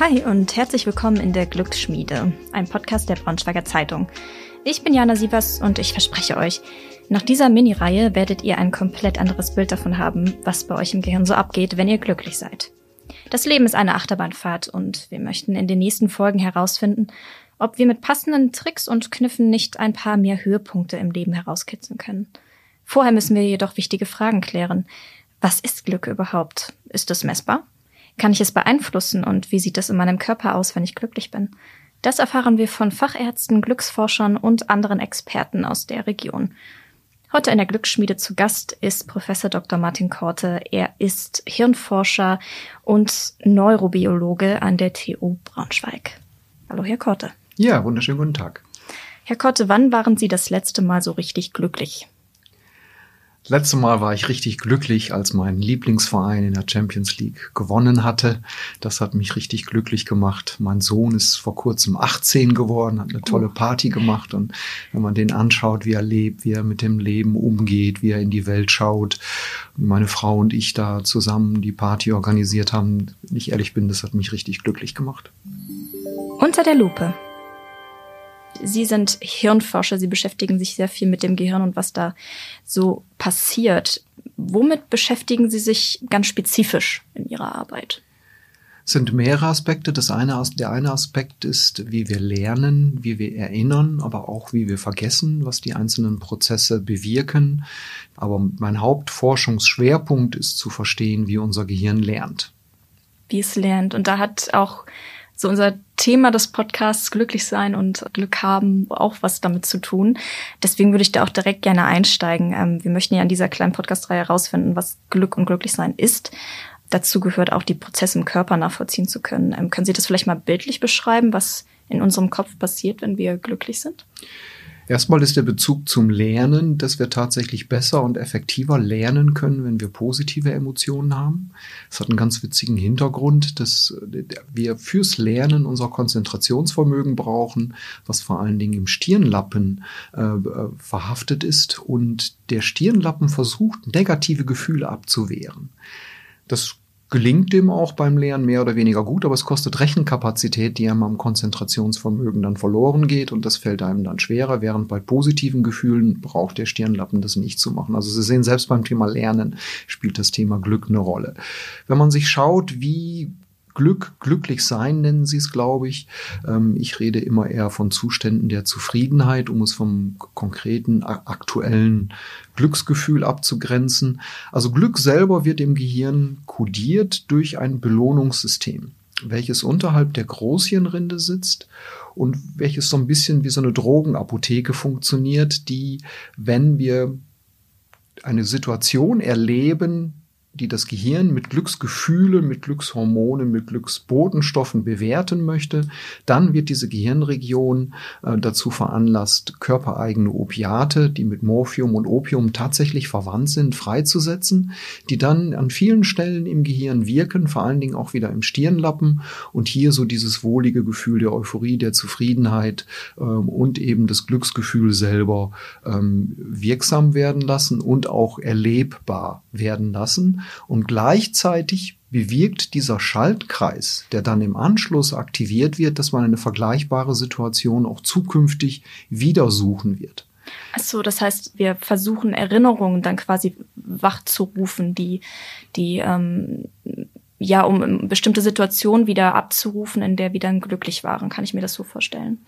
Hi und herzlich willkommen in der Glücksschmiede, ein Podcast der Braunschweiger Zeitung. Ich bin Jana Sievers und ich verspreche euch, nach dieser Mini-Reihe werdet ihr ein komplett anderes Bild davon haben, was bei euch im Gehirn so abgeht, wenn ihr glücklich seid. Das Leben ist eine Achterbahnfahrt und wir möchten in den nächsten Folgen herausfinden, ob wir mit passenden Tricks und Kniffen nicht ein paar mehr Höhepunkte im Leben herauskitzeln können. Vorher müssen wir jedoch wichtige Fragen klären. Was ist Glück überhaupt? Ist es messbar? Kann ich es beeinflussen und wie sieht es in meinem Körper aus, wenn ich glücklich bin? Das erfahren wir von Fachärzten, Glücksforschern und anderen Experten aus der Region. Heute in der Glücksschmiede zu Gast ist Professor Dr. Martin Korte. Er ist Hirnforscher und Neurobiologe an der TU Braunschweig. Hallo, Herr Korte. Ja, wunderschönen guten Tag. Herr Korte, wann waren Sie das letzte Mal so richtig glücklich? Letztes Mal war ich richtig glücklich, als mein Lieblingsverein in der Champions League gewonnen hatte. Das hat mich richtig glücklich gemacht. Mein Sohn ist vor kurzem 18 geworden, hat eine tolle oh. Party gemacht. Und wenn man den anschaut, wie er lebt, wie er mit dem Leben umgeht, wie er in die Welt schaut, wie meine Frau und ich da zusammen die Party organisiert haben, wenn ich ehrlich bin, das hat mich richtig glücklich gemacht. Unter der Lupe Sie sind Hirnforscher, Sie beschäftigen sich sehr viel mit dem Gehirn und was da so passiert. Womit beschäftigen Sie sich ganz spezifisch in Ihrer Arbeit? Es sind mehrere Aspekte. Das eine, der eine Aspekt ist, wie wir lernen, wie wir erinnern, aber auch wie wir vergessen, was die einzelnen Prozesse bewirken. Aber mein Hauptforschungsschwerpunkt ist zu verstehen, wie unser Gehirn lernt. Wie es lernt. Und da hat auch so unser Thema des Podcasts glücklich sein und Glück haben auch was damit zu tun. Deswegen würde ich da auch direkt gerne einsteigen. Ähm, wir möchten ja in dieser kleinen Podcast-Reihe herausfinden, was Glück und Glücklichsein ist. Dazu gehört auch die Prozesse im Körper nachvollziehen zu können. Ähm, können Sie das vielleicht mal bildlich beschreiben, was in unserem Kopf passiert, wenn wir glücklich sind? Erstmal ist der Bezug zum Lernen, dass wir tatsächlich besser und effektiver lernen können, wenn wir positive Emotionen haben. Das hat einen ganz witzigen Hintergrund, dass wir fürs Lernen unser Konzentrationsvermögen brauchen, was vor allen Dingen im Stirnlappen äh, verhaftet ist. Und der Stirnlappen versucht, negative Gefühle abzuwehren. Das gelingt dem auch beim Lernen mehr oder weniger gut, aber es kostet Rechenkapazität, die einem am Konzentrationsvermögen dann verloren geht und das fällt einem dann schwerer, während bei positiven Gefühlen braucht der Stirnlappen das nicht zu machen. Also Sie sehen, selbst beim Thema Lernen spielt das Thema Glück eine Rolle. Wenn man sich schaut, wie Glück, glücklich sein nennen sie es, glaube ich. Ähm, ich rede immer eher von Zuständen der Zufriedenheit, um es vom konkreten aktuellen Glücksgefühl abzugrenzen. Also Glück selber wird im Gehirn kodiert durch ein Belohnungssystem, welches unterhalb der Großhirnrinde sitzt und welches so ein bisschen wie so eine Drogenapotheke funktioniert, die, wenn wir eine Situation erleben, die das Gehirn mit Glücksgefühlen, mit Glückshormonen, mit Glücksbotenstoffen bewerten möchte, dann wird diese Gehirnregion äh, dazu veranlasst, körpereigene Opiate, die mit Morphium und Opium tatsächlich verwandt sind, freizusetzen, die dann an vielen Stellen im Gehirn wirken, vor allen Dingen auch wieder im Stirnlappen und hier so dieses wohlige Gefühl der Euphorie, der Zufriedenheit ähm, und eben das Glücksgefühl selber ähm, wirksam werden lassen und auch erlebbar werden lassen. Und gleichzeitig bewirkt dieser Schaltkreis, der dann im Anschluss aktiviert wird, dass man eine vergleichbare Situation auch zukünftig wieder suchen wird. Ach so, das heißt, wir versuchen Erinnerungen dann quasi wachzurufen, die, die ähm, ja, um bestimmte Situationen wieder abzurufen, in der wir dann glücklich waren. Kann ich mir das so vorstellen?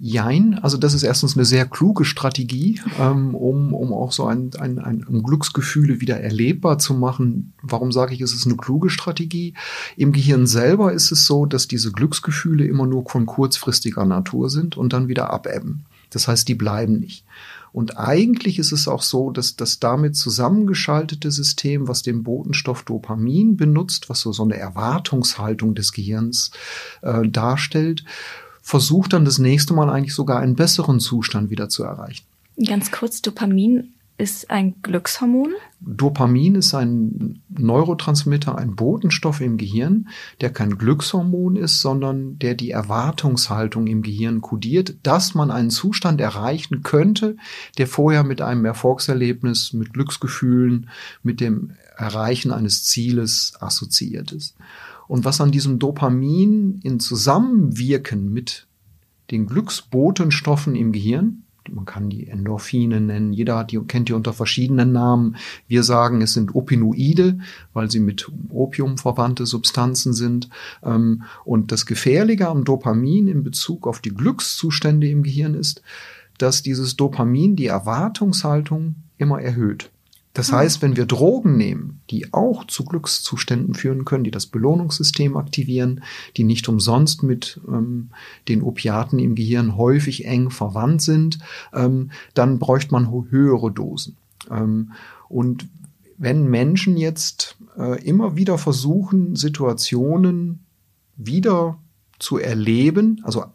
Jein, also das ist erstens eine sehr kluge Strategie, ähm, um, um auch so ein, ein, ein um Glücksgefühle wieder erlebbar zu machen. Warum sage ich, es ist eine kluge Strategie? Im Gehirn selber ist es so, dass diese Glücksgefühle immer nur von kurzfristiger Natur sind und dann wieder abebben. Das heißt, die bleiben nicht. Und eigentlich ist es auch so, dass das damit zusammengeschaltete System, was den Botenstoff Dopamin benutzt, was so, so eine Erwartungshaltung des Gehirns äh, darstellt, versucht dann das nächste Mal eigentlich sogar einen besseren Zustand wieder zu erreichen. Ganz kurz, Dopamin ist ein Glückshormon? Dopamin ist ein Neurotransmitter, ein Botenstoff im Gehirn, der kein Glückshormon ist, sondern der die Erwartungshaltung im Gehirn kodiert, dass man einen Zustand erreichen könnte, der vorher mit einem Erfolgserlebnis, mit Glücksgefühlen, mit dem Erreichen eines Zieles assoziiert ist. Und was an diesem Dopamin in Zusammenwirken mit den Glücksbotenstoffen im Gehirn, man kann die Endorphine nennen, jeder die, kennt die unter verschiedenen Namen. Wir sagen, es sind Opinoide, weil sie mit Opium verwandte Substanzen sind. Ähm, und das Gefährliche am Dopamin in Bezug auf die Glückszustände im Gehirn ist, dass dieses Dopamin die Erwartungshaltung immer erhöht. Das heißt, wenn wir Drogen nehmen, die auch zu Glückszuständen führen können, die das Belohnungssystem aktivieren, die nicht umsonst mit ähm, den Opiaten im Gehirn häufig eng verwandt sind, ähm, dann bräuchte man höhere Dosen. Ähm, und wenn Menschen jetzt äh, immer wieder versuchen, Situationen wieder zu erleben, also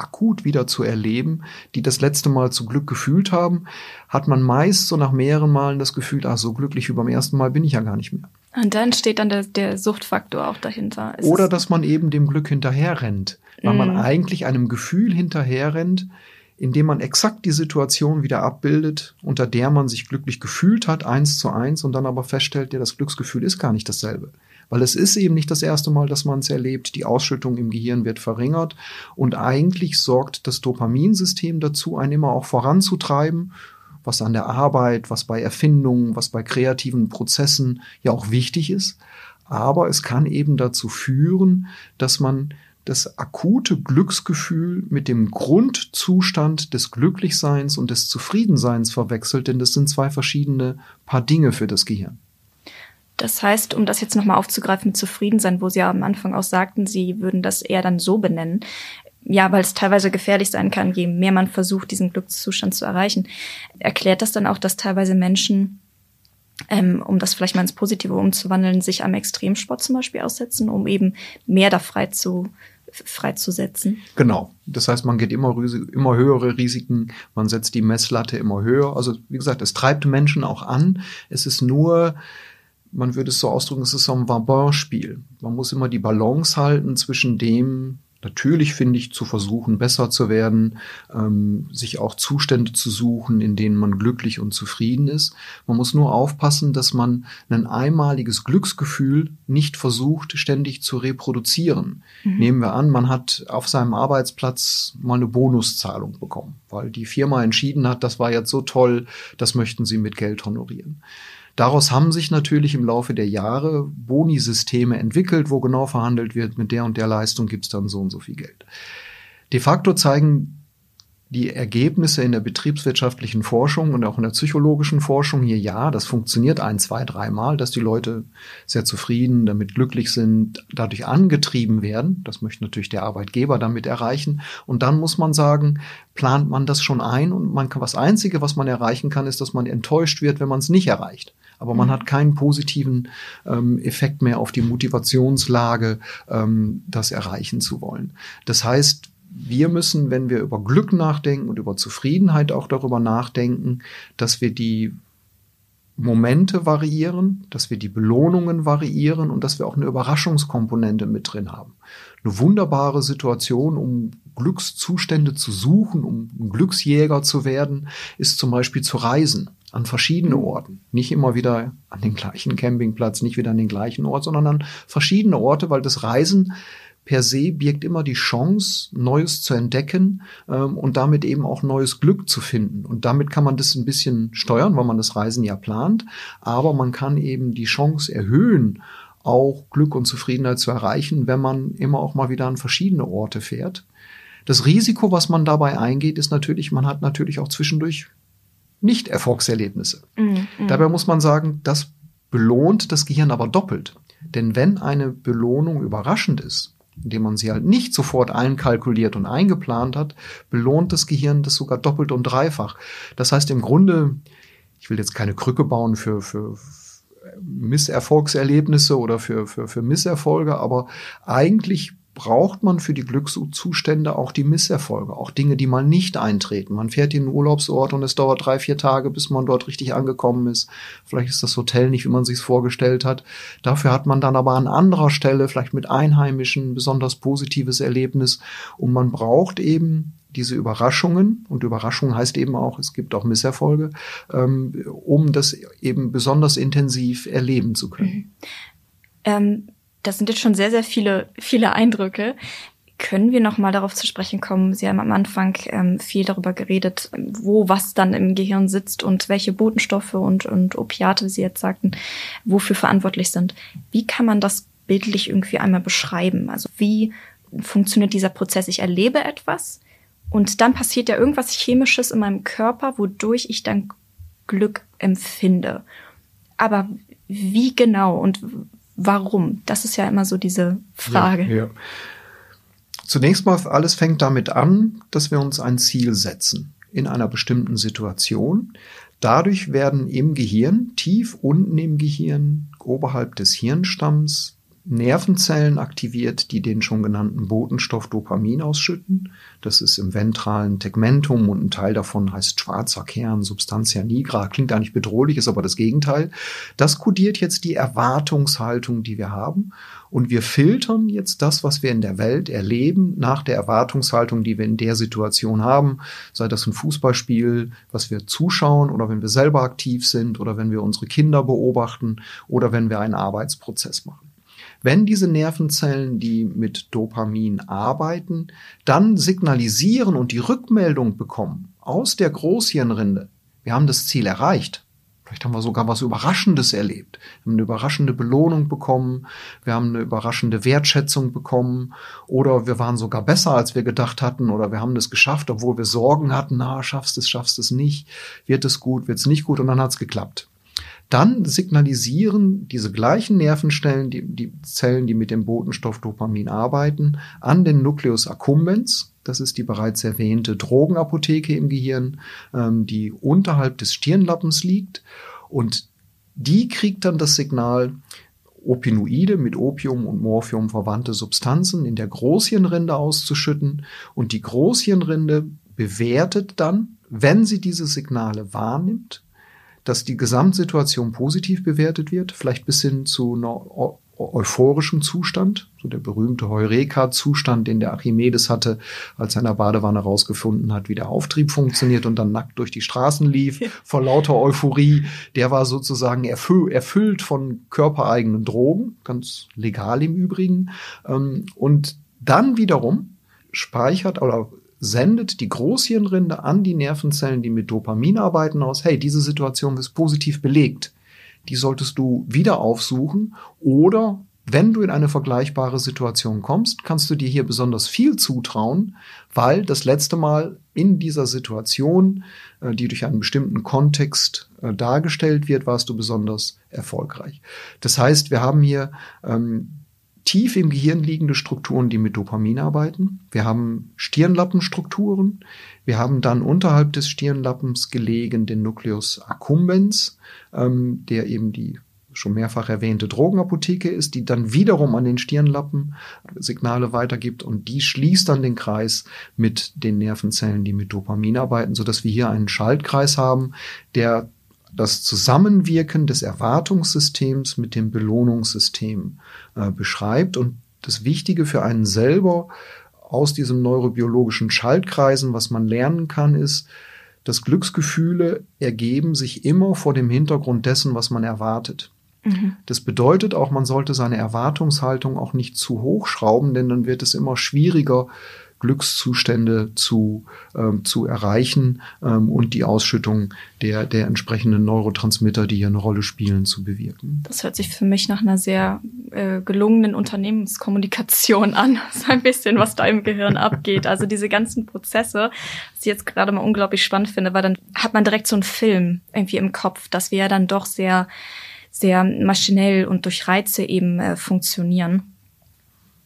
akut wieder zu erleben, die das letzte Mal zu Glück gefühlt haben, hat man meist so nach mehreren Malen das Gefühl, ach, so glücklich wie beim ersten Mal bin ich ja gar nicht mehr. Und dann steht dann der, der Suchtfaktor auch dahinter. Es Oder dass man eben dem Glück hinterherrennt, weil mm. man eigentlich einem Gefühl hinterherrennt, indem man exakt die Situation wieder abbildet, unter der man sich glücklich gefühlt hat, eins zu eins, und dann aber feststellt, ja, das Glücksgefühl ist gar nicht dasselbe. Weil es ist eben nicht das erste Mal, dass man es erlebt. Die Ausschüttung im Gehirn wird verringert und eigentlich sorgt das Dopaminsystem dazu, einen immer auch voranzutreiben was an der Arbeit, was bei Erfindungen, was bei kreativen Prozessen ja auch wichtig ist. Aber es kann eben dazu führen, dass man das akute Glücksgefühl mit dem Grundzustand des Glücklichseins und des Zufriedenseins verwechselt, denn das sind zwei verschiedene Paar Dinge für das Gehirn. Das heißt, um das jetzt nochmal aufzugreifen, zufrieden sein, wo Sie ja am Anfang auch sagten, Sie würden das eher dann so benennen. Ja, weil es teilweise gefährlich sein kann, je mehr man versucht, diesen Glückszustand zu erreichen. Erklärt das dann auch, dass teilweise Menschen, ähm, um das vielleicht mal ins Positive umzuwandeln, sich am Extremsport zum Beispiel aussetzen, um eben mehr da frei zu, freizusetzen. Genau. Das heißt, man geht immer, immer höhere Risiken, man setzt die Messlatte immer höher. Also wie gesagt, es treibt Menschen auch an. Es ist nur man würde es so ausdrücken, es ist so ein Vabin-Spiel. Man muss immer die Balance halten zwischen dem, natürlich finde ich, zu versuchen, besser zu werden, ähm, sich auch Zustände zu suchen, in denen man glücklich und zufrieden ist. Man muss nur aufpassen, dass man ein einmaliges Glücksgefühl nicht versucht, ständig zu reproduzieren. Mhm. Nehmen wir an, man hat auf seinem Arbeitsplatz mal eine Bonuszahlung bekommen, weil die Firma entschieden hat, das war jetzt so toll, das möchten sie mit Geld honorieren. Daraus haben sich natürlich im Laufe der Jahre Boni-Systeme entwickelt, wo genau verhandelt wird, mit der und der Leistung gibt's dann so und so viel Geld. De facto zeigen die Ergebnisse in der betriebswirtschaftlichen Forschung und auch in der psychologischen Forschung hier, ja, das funktioniert ein, zwei, dreimal, dass die Leute sehr zufrieden, damit glücklich sind, dadurch angetrieben werden. Das möchte natürlich der Arbeitgeber damit erreichen. Und dann muss man sagen, plant man das schon ein und man kann, was Einzige, was man erreichen kann, ist, dass man enttäuscht wird, wenn man es nicht erreicht aber man mhm. hat keinen positiven ähm, Effekt mehr auf die Motivationslage, ähm, das erreichen zu wollen. Das heißt, wir müssen, wenn wir über Glück nachdenken und über Zufriedenheit auch darüber nachdenken, dass wir die Momente variieren, dass wir die Belohnungen variieren und dass wir auch eine Überraschungskomponente mit drin haben. Eine wunderbare Situation, um Glückszustände zu suchen, um ein Glücksjäger zu werden, ist zum Beispiel zu reisen an verschiedene Orten. Nicht immer wieder an den gleichen Campingplatz, nicht wieder an den gleichen Ort, sondern an verschiedene Orte, weil das Reisen per se birgt immer die Chance, Neues zu entdecken ähm, und damit eben auch neues Glück zu finden. Und damit kann man das ein bisschen steuern, weil man das Reisen ja plant, aber man kann eben die Chance erhöhen, auch Glück und Zufriedenheit zu erreichen, wenn man immer auch mal wieder an verschiedene Orte fährt. Das Risiko, was man dabei eingeht, ist natürlich, man hat natürlich auch zwischendurch nicht-Erfolgserlebnisse. Mhm, mhm, Dabei muss man sagen, das belohnt das Gehirn aber doppelt. Denn wenn eine Belohnung überraschend ist, indem man sie halt nicht sofort einkalkuliert und eingeplant hat, belohnt das Gehirn das sogar doppelt und dreifach. Das heißt im Grunde, ich will jetzt keine Krücke bauen für, für Misserfolgserlebnisse oder für, für, für Misserfolge, aber eigentlich braucht man für die Glückszustände auch die Misserfolge, auch Dinge, die mal nicht eintreten. Man fährt in einen Urlaubsort und es dauert drei, vier Tage, bis man dort richtig angekommen ist. Vielleicht ist das Hotel nicht, wie man sich vorgestellt hat. Dafür hat man dann aber an anderer Stelle, vielleicht mit Einheimischen, besonders positives Erlebnis. Und man braucht eben diese Überraschungen, und Überraschung heißt eben auch, es gibt auch Misserfolge, ähm, um das eben besonders intensiv erleben zu können. Ähm Das sind jetzt schon sehr, sehr viele, viele Eindrücke. Können wir noch mal darauf zu sprechen kommen? Sie haben am Anfang ähm, viel darüber geredet, wo was dann im Gehirn sitzt und welche Botenstoffe und, und Opiate, wie Sie jetzt sagten, wofür verantwortlich sind. Wie kann man das bildlich irgendwie einmal beschreiben? Also wie funktioniert dieser Prozess? Ich erlebe etwas und dann passiert ja irgendwas Chemisches in meinem Körper, wodurch ich dann Glück empfinde. Aber wie genau und warum? Das ist ja immer so diese Frage. Ja, ja. Zunächst mal, alles fängt damit an, dass wir uns ein Ziel setzen in einer bestimmten Situation. Dadurch werden im Gehirn, tief unten im Gehirn, oberhalb des Hirnstamms, Nervenzellen aktiviert, die den schon genannten Botenstoff Dopamin ausschütten. Das ist im ventralen Tegmentum und ein Teil davon heißt schwarzer Kern, Substantia nigra. Klingt eigentlich bedrohlich, ist aber das Gegenteil. Das kodiert jetzt die Erwartungshaltung, die wir haben. Und wir filtern jetzt das, was wir in der Welt erleben, nach der Erwartungshaltung, die wir in der Situation haben. Sei das ein Fußballspiel, was wir zuschauen oder wenn wir selber aktiv sind oder wenn wir unsere Kinder beobachten oder wenn wir einen Arbeitsprozess machen. Wenn diese Nervenzellen, die mit Dopamin arbeiten, dann signalisieren und die Rückmeldung bekommen aus der Großhirnrinde, wir haben das Ziel erreicht. Vielleicht haben wir sogar was Überraschendes erlebt. Wir haben eine überraschende Belohnung bekommen. Wir haben eine überraschende Wertschätzung bekommen. Oder wir waren sogar besser, als wir gedacht hatten. Oder wir haben das geschafft, obwohl wir Sorgen hatten. Na, schaffst es, schaffst es nicht. Wird es gut, wird es nicht gut. Und dann hat es geklappt dann signalisieren diese gleichen Nervenstellen, die, die Zellen, die mit dem Botenstoff Dopamin arbeiten, an den Nucleus accumbens. Das ist die bereits erwähnte Drogenapotheke im Gehirn, ähm, die unterhalb des Stirnlappens liegt. Und die kriegt dann das Signal, Opinoide mit Opium und Morphium verwandte Substanzen in der Großhirnrinde auszuschütten. Und die Großhirnrinde bewertet dann, wenn sie diese Signale wahrnimmt, dass die Gesamtsituation positiv bewertet wird, vielleicht bis hin zu einer euphorischen Zustand, so der berühmte Heureka-Zustand, den der Archimedes hatte, als er in der Badewanne rausgefunden hat, wie der Auftrieb funktioniert und dann nackt durch die Straßen lief, vor lauter Euphorie. Der war sozusagen erfü erfüllt von körpereigenen Drogen, ganz legal im Übrigen. Ähm, und dann wiederum speichert oder sendet die Großhirnrinde an die Nervenzellen, die mit Dopamin arbeiten, aus, hey, diese Situation ist positiv belegt. Die solltest du wieder aufsuchen oder wenn du in eine vergleichbare Situation kommst, kannst du dir hier besonders viel zutrauen, weil das letzte Mal in dieser Situation, äh, die durch einen bestimmten Kontext äh, dargestellt wird, warst du besonders erfolgreich. Das heißt, wir haben hier ähm, tief im Gehirn liegende Strukturen, die mit Dopamin arbeiten. Wir haben Stirnlappenstrukturen. Wir haben dann unterhalb des Stirnlappens gelegen den Nucleus accumbens, ähm, der eben die schon mehrfach erwähnte Drogenapotheke ist, die dann wiederum an den Stirnlappen Signale weitergibt und die schließt dann den Kreis mit den Nervenzellen, die mit Dopamin arbeiten, so dass wir hier einen Schaltkreis haben, der das Zusammenwirken des Erwartungssystems mit dem Belohnungssystem äh, beschreibt. Und das Wichtige für einen selber aus diesen neurobiologischen Schaltkreisen, was man lernen kann, ist, dass Glücksgefühle ergeben sich immer vor dem Hintergrund dessen, was man erwartet. Mhm. Das bedeutet auch, man sollte seine Erwartungshaltung auch nicht zu hoch schrauben, denn dann wird es immer schwieriger, Glückszustände zu, ähm, zu erreichen ähm, und die Ausschüttung der, der entsprechenden Neurotransmitter, die hier eine Rolle spielen, zu bewirken. Das hört sich für mich nach einer sehr äh, gelungenen Unternehmenskommunikation an. so ein bisschen, was da im Gehirn abgeht. Also diese ganzen Prozesse, was ich jetzt gerade mal unglaublich spannend finde, weil dann hat man direkt so einen Film irgendwie im Kopf, dass wir ja dann doch sehr, sehr maschinell und durch Reize eben äh, funktionieren.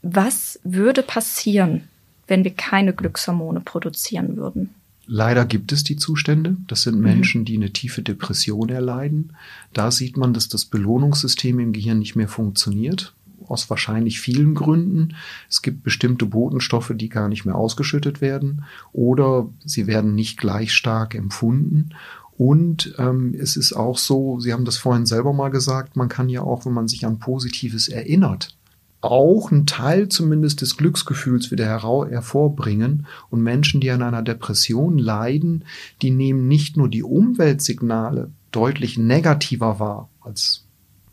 Was würde passieren, wenn wir keine Glückshormone produzieren würden. Leider gibt es die Zustände. Das sind mhm. Menschen, die eine tiefe Depression erleiden. Da sieht man, dass das Belohnungssystem im Gehirn nicht mehr funktioniert. Aus wahrscheinlich vielen Gründen. Es gibt bestimmte Botenstoffe, die gar nicht mehr ausgeschüttet werden oder sie werden nicht gleich stark empfunden. Und ähm, es ist auch so, Sie haben das vorhin selber mal gesagt, man kann ja auch, wenn man sich an Positives erinnert, auch einen Teil zumindest des Glücksgefühls wieder hervorbringen. Und Menschen, die an einer Depression leiden, die nehmen nicht nur die Umweltsignale deutlich negativer wahr als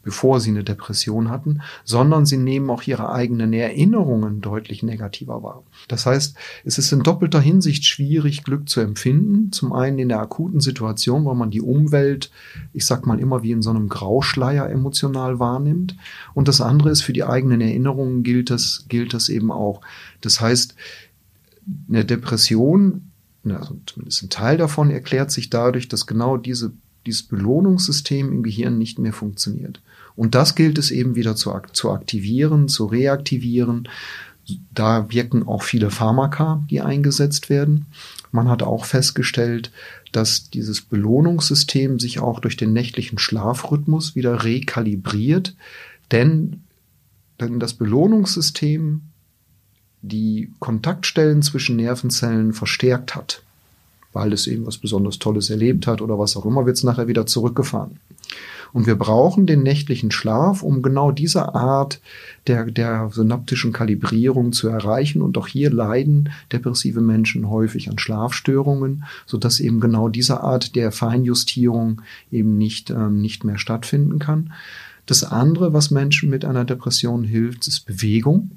bevor sie eine Depression hatten, sondern sie nehmen auch ihre eigenen Erinnerungen deutlich negativer wahr. Das heißt, es ist in doppelter Hinsicht schwierig, Glück zu empfinden. Zum einen in der akuten Situation, weil man die Umwelt, ich sag mal immer wie in so einem Grauschleier emotional wahrnimmt. Und das andere ist, für die eigenen Erinnerungen gilt das, gilt das eben auch. Das heißt, eine Depression, also zumindest ein Teil davon erklärt sich dadurch, dass genau diese dieses Belohnungssystem im Gehirn nicht mehr funktioniert. Und das gilt es eben wieder zu, zu aktivieren, zu reaktivieren. Da wirken auch viele Pharmaka, die eingesetzt werden. Man hat auch festgestellt, dass dieses Belohnungssystem sich auch durch den nächtlichen Schlafrhythmus wieder rekalibriert, denn, denn das Belohnungssystem die Kontaktstellen zwischen Nervenzellen verstärkt hat weil es eben was besonders Tolles erlebt hat oder was auch immer, wird es nachher wieder zurückgefahren. Und wir brauchen den nächtlichen Schlaf, um genau diese Art der, der synaptischen Kalibrierung zu erreichen. Und auch hier leiden depressive Menschen häufig an Schlafstörungen, sodass eben genau diese Art der Feinjustierung eben nicht, ähm, nicht mehr stattfinden kann. Das andere, was Menschen mit einer Depression hilft, ist Bewegung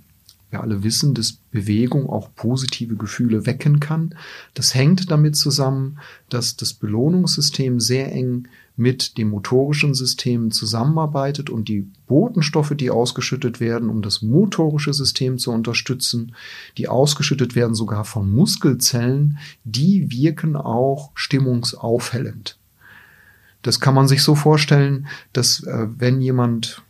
wir alle wissen, dass Bewegung auch positive Gefühle wecken kann. Das hängt damit zusammen, dass das Belohnungssystem sehr eng mit dem motorischen System zusammenarbeitet und die Botenstoffe, die ausgeschüttet werden, um das motorische System zu unterstützen, die ausgeschüttet werden sogar von Muskelzellen, die wirken auch stimmungsaufhellend. Das kann man sich so vorstellen, dass äh, wenn jemand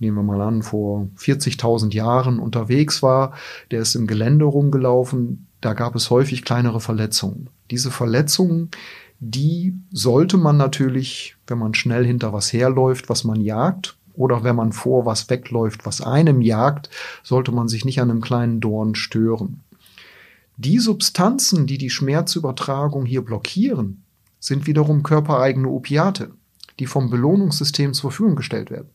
nehmen wir mal an, vor 40.000 Jahren unterwegs war, der ist im Gelände rumgelaufen, da gab es häufig kleinere Verletzungen. Diese Verletzungen, die sollte man natürlich, wenn man schnell hinter was herläuft, was man jagt, oder wenn man vor was wegläuft, was einem jagt, sollte man sich nicht an einem kleinen Dorn stören. Die Substanzen, die die Schmerzübertragung hier blockieren, sind wiederum körpereigene Opiate, die vom Belohnungssystem zur Verfügung gestellt werden.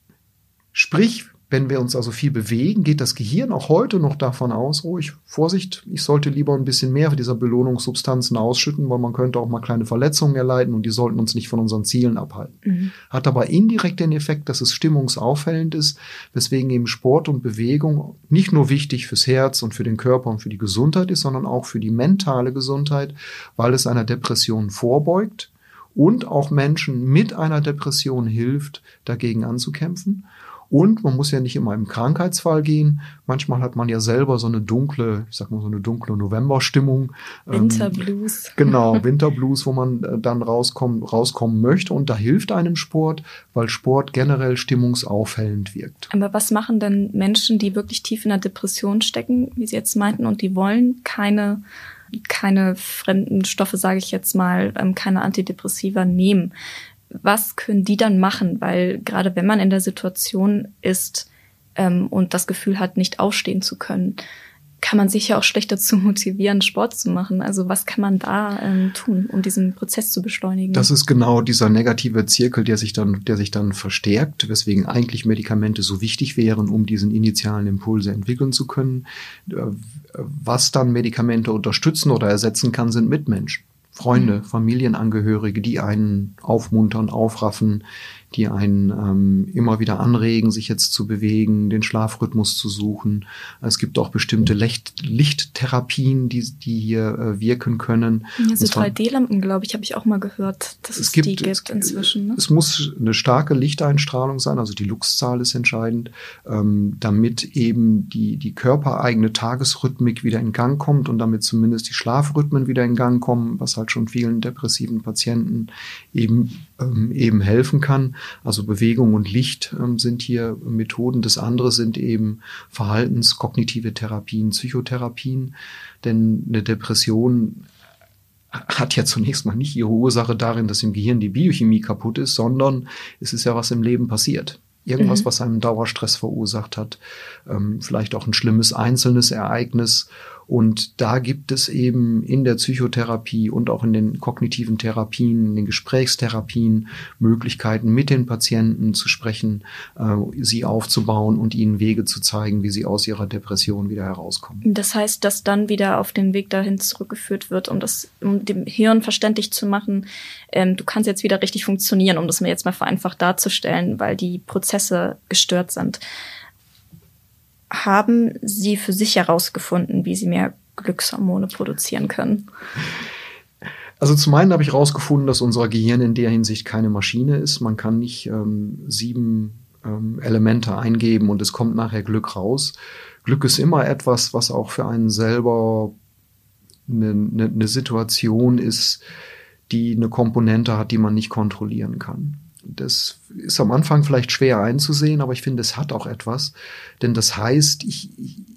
Sprich, wenn wir uns also viel bewegen, geht das Gehirn auch heute noch davon aus, oh, ich, Vorsicht, ich sollte lieber ein bisschen mehr dieser Belohnungssubstanzen ausschütten, weil man könnte auch mal kleine Verletzungen erleiden und die sollten uns nicht von unseren Zielen abhalten. Mhm. Hat aber indirekt den Effekt, dass es stimmungsaufhellend ist, weswegen eben Sport und Bewegung nicht nur wichtig fürs Herz und für den Körper und für die Gesundheit ist, sondern auch für die mentale Gesundheit, weil es einer Depression vorbeugt und auch Menschen mit einer Depression hilft, dagegen anzukämpfen. Und man muss ja nicht immer im Krankheitsfall gehen. Manchmal hat man ja selber so eine dunkle, ich sag mal so eine dunkle Novemberstimmung. Winterblues. Ähm, genau, Winterblues, wo man äh, dann rauskommen, rauskommen möchte. Und da hilft einem Sport, weil Sport generell stimmungsaufhellend wirkt. Aber was machen denn Menschen, die wirklich tief in der Depression stecken, wie Sie jetzt meinten, und die wollen keine keine fremden Stoffe, sage ich jetzt mal, ähm, keine Antidepressiva nehmen was können die dann machen? Weil gerade wenn man in der Situation ist ähm, und das Gefühl hat, nicht aufstehen zu können, kann man sich ja auch schlecht dazu motivieren, Sport zu machen. Also was kann man da ähm, tun, um diesen Prozess zu beschleunigen? Das ist genau dieser negative Zirkel, der sich dann, der sich dann verstärkt, weswegen eigentlich Medikamente so wichtig wären, um diesen initialen Impulse entwickeln zu können. Äh, was dann Medikamente unterstützen oder ersetzen kann, sind Mitmenschen. Freunde, mhm. Familienangehörige, die einen aufmuntern, aufraffen, die einen ähm, immer wieder anregen, sich jetzt zu bewegen, den Schlafrhythmus zu suchen. Es gibt auch bestimmte Licht Lichttherapien, die, die hier äh, wirken können. Ja, so 3D-Lampen, glaube ich, habe ich auch mal gehört, dass es, es gibt, die gibt inzwischen. Ne? Es muss eine starke Lichteinstrahlung sein, also die Luxzahl ist entscheidend, ähm, damit eben die, die körpereigene Tagesrhythmik wieder in Gang kommt und damit zumindest die Schlafrhythmen wieder in Gang kommen, was halt schon vielen depressiven Patienten eben ähm, eben helfen kann. Also Bewegung und Licht ähm, sind hier Methoden. Das andere sind eben verhaltenskognitive Therapien, Psychotherapien. Denn eine Depression hat ja zunächst mal nicht ihre Ursache darin, dass im Gehirn die Biochemie kaputt ist, sondern es ist ja was im Leben passiert. Irgendwas, mhm. was einem Dauerstress verursacht hat, ähm, vielleicht auch ein schlimmes einzelnes Ereignis Und da gibt es eben in der Psychotherapie und auch in den kognitiven Therapien, in den Gesprächstherapien Möglichkeiten, mit den Patienten zu sprechen, äh, sie aufzubauen und ihnen Wege zu zeigen, wie sie aus ihrer Depression wieder herauskommen. Das heißt, dass dann wieder auf den Weg dahin zurückgeführt wird, um das, um dem Hirn verständlich zu machen, ähm, du kannst jetzt wieder richtig funktionieren, um das mir jetzt mal vereinfacht darzustellen, weil die Prozesse gestört sind haben Sie für sich herausgefunden, wie Sie mehr Glückshormone produzieren können? Also zum einen habe ich herausgefunden, dass unser Gehirn in der Hinsicht keine Maschine ist. Man kann nicht ähm, sieben ähm, Elemente eingeben und es kommt nachher Glück raus. Glück ist immer etwas, was auch für einen selber eine, eine, eine Situation ist, die eine Komponente hat, die man nicht kontrollieren kann. Das ist am Anfang vielleicht schwer einzusehen, aber ich finde, es hat auch etwas. Denn das heißt, ich,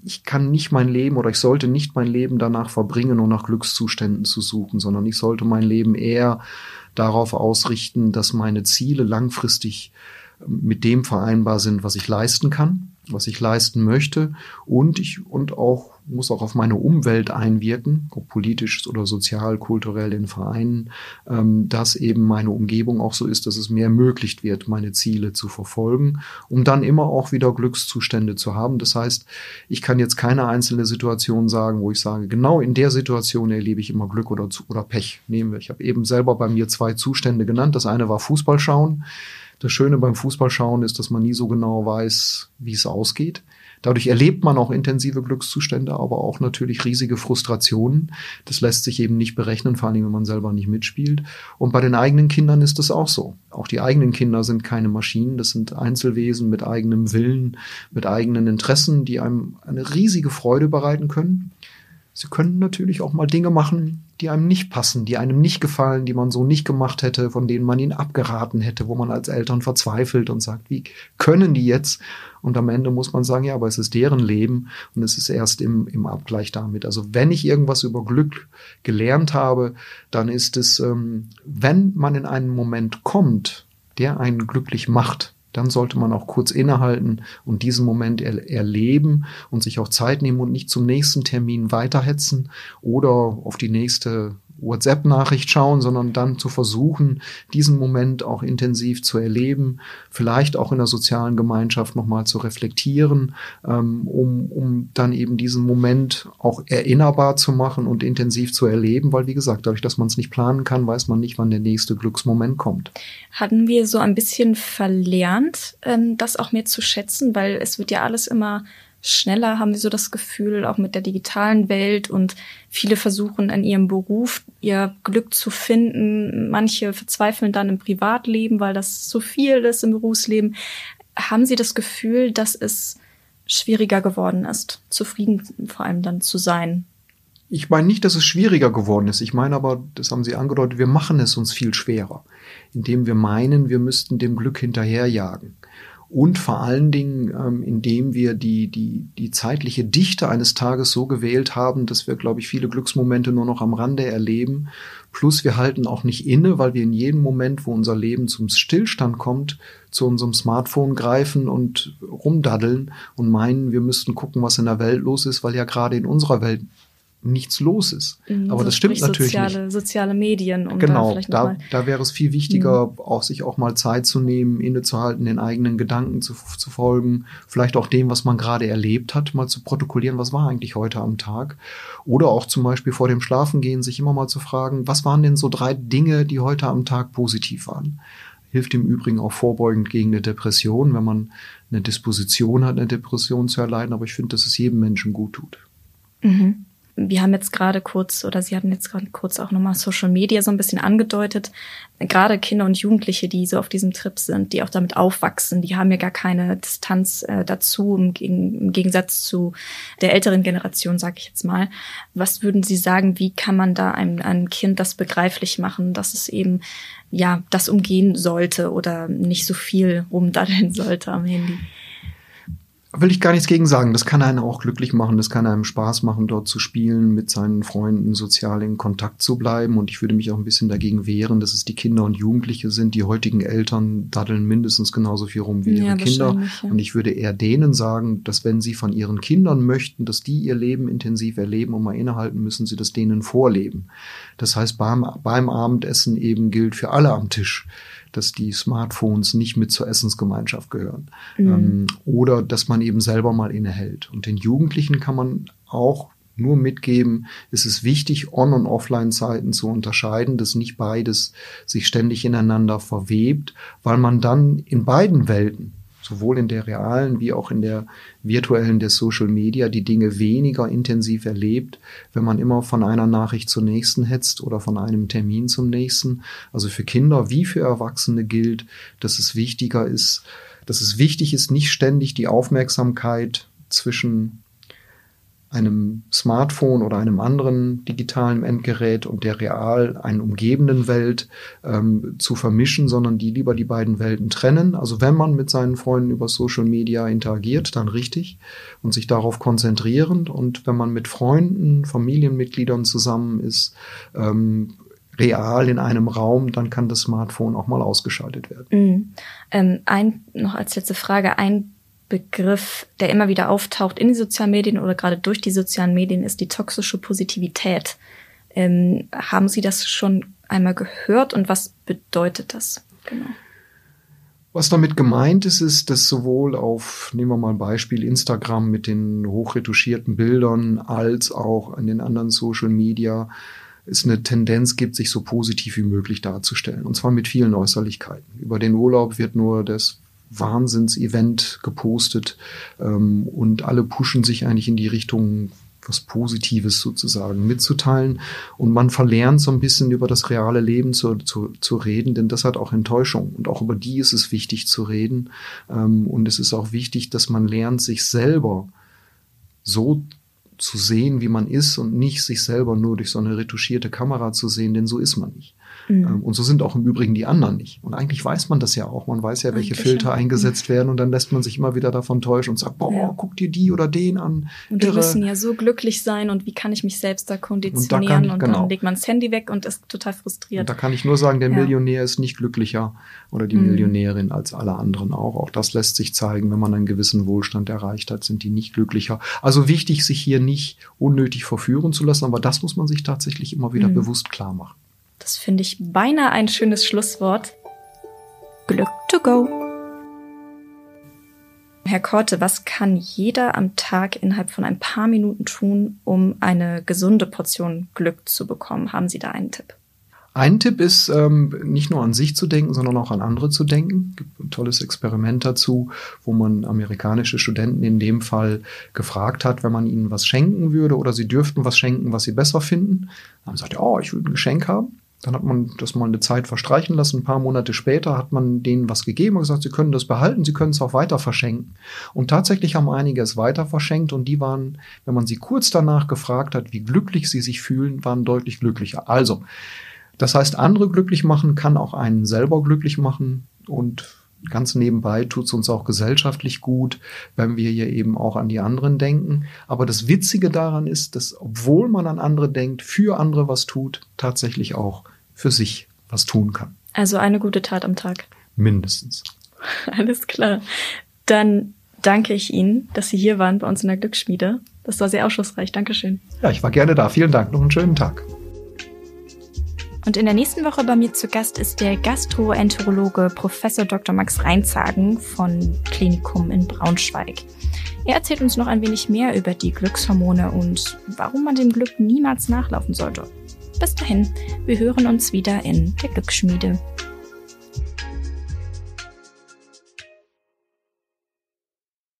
ich kann nicht mein Leben oder ich sollte nicht mein Leben danach verbringen, um nach Glückszuständen zu suchen, sondern ich sollte mein Leben eher darauf ausrichten, dass meine Ziele langfristig mit dem vereinbar sind, was ich leisten kann, was ich leisten möchte und ich und auch muss auch auf meine Umwelt einwirken, ob politisch oder sozial, kulturell in Vereinen, ähm, dass eben meine Umgebung auch so ist, dass es mir ermöglicht wird, meine Ziele zu verfolgen, um dann immer auch wieder Glückszustände zu haben. Das heißt, ich kann jetzt keine einzelne Situation sagen, wo ich sage, genau in der Situation erlebe ich immer Glück oder, oder Pech. Nehmen wir. Ich habe eben selber bei mir zwei Zustände genannt. Das eine war Fußball schauen. Das Schöne beim Fußballschauen ist, dass man nie so genau weiß, wie es ausgeht. Dadurch erlebt man auch intensive Glückszustände, aber auch natürlich riesige Frustrationen. Das lässt sich eben nicht berechnen, vor allem wenn man selber nicht mitspielt. Und bei den eigenen Kindern ist das auch so. Auch die eigenen Kinder sind keine Maschinen, das sind Einzelwesen mit eigenem Willen, mit eigenen Interessen, die einem eine riesige Freude bereiten können. Sie können natürlich auch mal Dinge machen, die einem nicht passen, die einem nicht gefallen, die man so nicht gemacht hätte, von denen man ihn abgeraten hätte, wo man als Eltern verzweifelt und sagt, wie können die jetzt? Und am Ende muss man sagen, ja, aber es ist deren Leben und es ist erst im, im Abgleich damit. Also wenn ich irgendwas über Glück gelernt habe, dann ist es, ähm, wenn man in einen Moment kommt, der einen glücklich macht, dann sollte man auch kurz innehalten und diesen Moment er erleben und sich auch Zeit nehmen und nicht zum nächsten Termin weiterhetzen oder auf die nächste WhatsApp-Nachricht schauen, sondern dann zu versuchen, diesen Moment auch intensiv zu erleben, vielleicht auch in der sozialen Gemeinschaft nochmal zu reflektieren, ähm, um, um dann eben diesen Moment auch erinnerbar zu machen und intensiv zu erleben, weil wie gesagt, dadurch, dass man es nicht planen kann, weiß man nicht, wann der nächste Glücksmoment kommt. Hatten wir so ein bisschen verlernt, ähm, das auch mehr zu schätzen, weil es wird ja alles immer schneller, haben wir so das Gefühl, auch mit der digitalen Welt und viele versuchen in ihrem Beruf ihr Glück zu finden. Manche verzweifeln dann im Privatleben, weil das zu viel ist im Berufsleben. Haben Sie das Gefühl, dass es schwieriger geworden ist, zufrieden vor allem dann zu sein? Ich meine nicht, dass es schwieriger geworden ist. Ich meine aber, das haben Sie angedeutet, wir machen es uns viel schwerer, indem wir meinen, wir müssten dem Glück hinterherjagen und vor allen Dingen, ähm, indem wir die, die, die zeitliche Dichte eines Tages so gewählt haben, dass wir, glaube ich, viele Glücksmomente nur noch am Rande erleben. Plus wir halten auch nicht inne, weil wir in jedem Moment, wo unser Leben zum Stillstand kommt, zu unserem Smartphone greifen und rumdaddeln und meinen, wir müssten gucken, was in der Welt los ist, weil ja gerade in unserer Welt nichts los ist. Mhm, Aber so das stimmt natürlich soziale, nicht. Soziale Medien. Um genau, da, da, da, wäre es viel wichtiger, mhm. auch sich auch mal Zeit zu nehmen, innezuhalten, den eigenen Gedanken zu, zu folgen, vielleicht auch dem, was man gerade erlebt hat, mal zu protokollieren, was war eigentlich heute am Tag. Oder auch zum Beispiel vor dem Schlafengehen sich immer mal zu fragen, was waren denn so drei Dinge, die heute am Tag positiv waren. Hilft im Übrigen auch vorbeugend gegen eine Depression, wenn man eine Disposition hat, eine Depression zu erleiden. Aber ich finde, dass es jedem Menschen gut tut. Mhm wir haben jetzt gerade kurz, oder Sie hatten jetzt gerade kurz auch nochmal Social Media so ein bisschen angedeutet. Gerade Kinder und Jugendliche, die so auf diesem Trip sind, die auch damit aufwachsen, die haben ja gar keine Distanz äh, dazu, im, im, Gegensatz zu der älteren Generation, sage ich jetzt mal. Was würden Sie sagen, wie kann man da einem, einem Kind das begreiflich machen, dass es eben ja das umgehen sollte oder nicht so viel rumdaddeln sollte am Handy? Will ich gar nichts gegen sagen. Das kann einen auch glücklich machen. Das kann einem Spaß machen, dort zu spielen, mit seinen Freunden sozial in Kontakt zu bleiben. Und ich würde mich auch ein bisschen dagegen wehren, dass es die Kinder und Jugendliche sind. Die heutigen Eltern daddeln mindestens genauso viel rum wie ihre ja, Kinder. Ja. Und ich würde eher denen sagen, dass wenn sie von ihren Kindern möchten, dass die ihr Leben intensiv erleben und mal innehalten, müssen sie das denen vorleben. Das heißt, beim, beim Abendessen eben gilt für alle am Tisch dass die Smartphones nicht mit zur Essensgemeinschaft gehören. Mhm. Ähm, oder dass man eben selber mal innehält. Und den Jugendlichen kann man auch nur mitgeben, ist es wichtig, On- und Offline-Zeiten zu unterscheiden, dass nicht beides sich ständig ineinander verwebt, weil man dann in beiden Welten sowohl in der realen wie auch in der virtuellen der Social Media die Dinge weniger intensiv erlebt, wenn man immer von einer Nachricht zur nächsten hetzt oder von einem Termin zum nächsten. Also für Kinder wie für Erwachsene gilt, dass es wichtiger ist, dass es wichtig ist, nicht ständig die Aufmerksamkeit zwischen einem Smartphone oder einem anderen digitalen Endgerät und der real einen umgebenden Welt ähm, zu vermischen, sondern die lieber die beiden Welten trennen. Also wenn man mit seinen Freunden über Social Media interagiert, dann richtig und sich darauf konzentrieren. Und wenn man mit Freunden, Familienmitgliedern zusammen ist, ähm, real in einem Raum, dann kann das Smartphone auch mal ausgeschaltet werden. Mhm. Ähm, ein, noch als letzte Frage, ein Begriff, der immer wieder auftaucht in den sozialen Medien oder gerade durch die sozialen Medien, ist die toxische Positivität. Ähm, haben Sie das schon einmal gehört und was bedeutet das genau? Was damit gemeint ist, ist, dass sowohl auf, nehmen wir mal ein Beispiel, Instagram mit den hochretuschierten Bildern als auch an den anderen Social Media es eine Tendenz gibt, sich so positiv wie möglich darzustellen. Und zwar mit vielen Äußerlichkeiten. Über den Urlaub wird nur das Wahnsinns-Event gepostet ähm, und alle pushen sich eigentlich in die Richtung, was Positives sozusagen mitzuteilen. Und man verlernt so ein bisschen über das reale Leben zu, zu, zu reden, denn das hat auch Enttäuschung. Und auch über die ist es wichtig zu reden. Ähm, und es ist auch wichtig, dass man lernt, sich selber so zu sehen, wie man ist und nicht sich selber nur durch so eine retuschierte Kamera zu sehen, denn so ist man nicht. Mhm. Ähm, und so sind auch im Übrigen die anderen nicht. Und eigentlich weiß man das ja auch. Man weiß ja, welche eigentlich Filter schon. eingesetzt mhm. werden und dann lässt man sich immer wieder davon täuschen und sagt, boah, ja. guck dir die oder den an. Und wir müssen ja so glücklich sein und wie kann ich mich selbst da konditionieren? Und, da ich, und genau. dann legt man das Handy weg und ist total frustriert. Und da kann ich nur sagen, der ja. Millionär ist nicht glücklicher oder die mhm. Millionärin als alle anderen auch. Auch das lässt sich zeigen, wenn man einen gewissen Wohlstand erreicht hat, sind die nicht glücklicher. Also wichtig, sich hier nicht unnötig verführen zu lassen, aber das muss man sich tatsächlich immer wieder mhm. bewusst klar machen. Das finde ich beinahe ein schönes Schlusswort. Glück to go. Herr Korte, was kann jeder am Tag innerhalb von ein paar Minuten tun, um eine gesunde Portion Glück zu bekommen? Haben Sie da einen Tipp? Ein Tipp ist, ähm, nicht nur an sich zu denken, sondern auch an andere zu denken. Es gibt ein tolles Experiment dazu, wo man amerikanische Studenten in dem Fall gefragt hat, wenn man ihnen was schenken würde oder sie dürften was schenken, was sie besser finden. Dann haben sie gesagt, oh, ich würde ein Geschenk haben. Dann hat man das mal eine Zeit verstreichen lassen. Ein paar Monate später hat man denen was gegeben und gesagt, sie können das behalten, sie können es auch weiter verschenken. Und tatsächlich haben einige es weiter verschenkt und die waren, wenn man sie kurz danach gefragt hat, wie glücklich sie sich fühlen, waren deutlich glücklicher. Also, das heißt, andere glücklich machen kann auch einen selber glücklich machen und ganz nebenbei tut es uns auch gesellschaftlich gut, wenn wir hier eben auch an die anderen denken. Aber das Witzige daran ist, dass obwohl man an andere denkt, für andere was tut, tatsächlich auch für sich was tun kann. Also eine gute Tat am Tag. Mindestens. Alles klar. Dann danke ich Ihnen, dass Sie hier waren bei uns in der Glücksschmiede. Das war sehr aufschlussreich. Dankeschön. Ja, ich war gerne da. Vielen Dank. Noch einen schönen Tag. Und in der nächsten Woche bei mir zu Gast ist der Gastroenterologe Professor Dr. Max Reinzagen von Klinikum in Braunschweig. Er erzählt uns noch ein wenig mehr über die Glückshormone und warum man dem Glück niemals nachlaufen sollte. Bis dahin, wir hören uns wieder in der Glücksschmiede.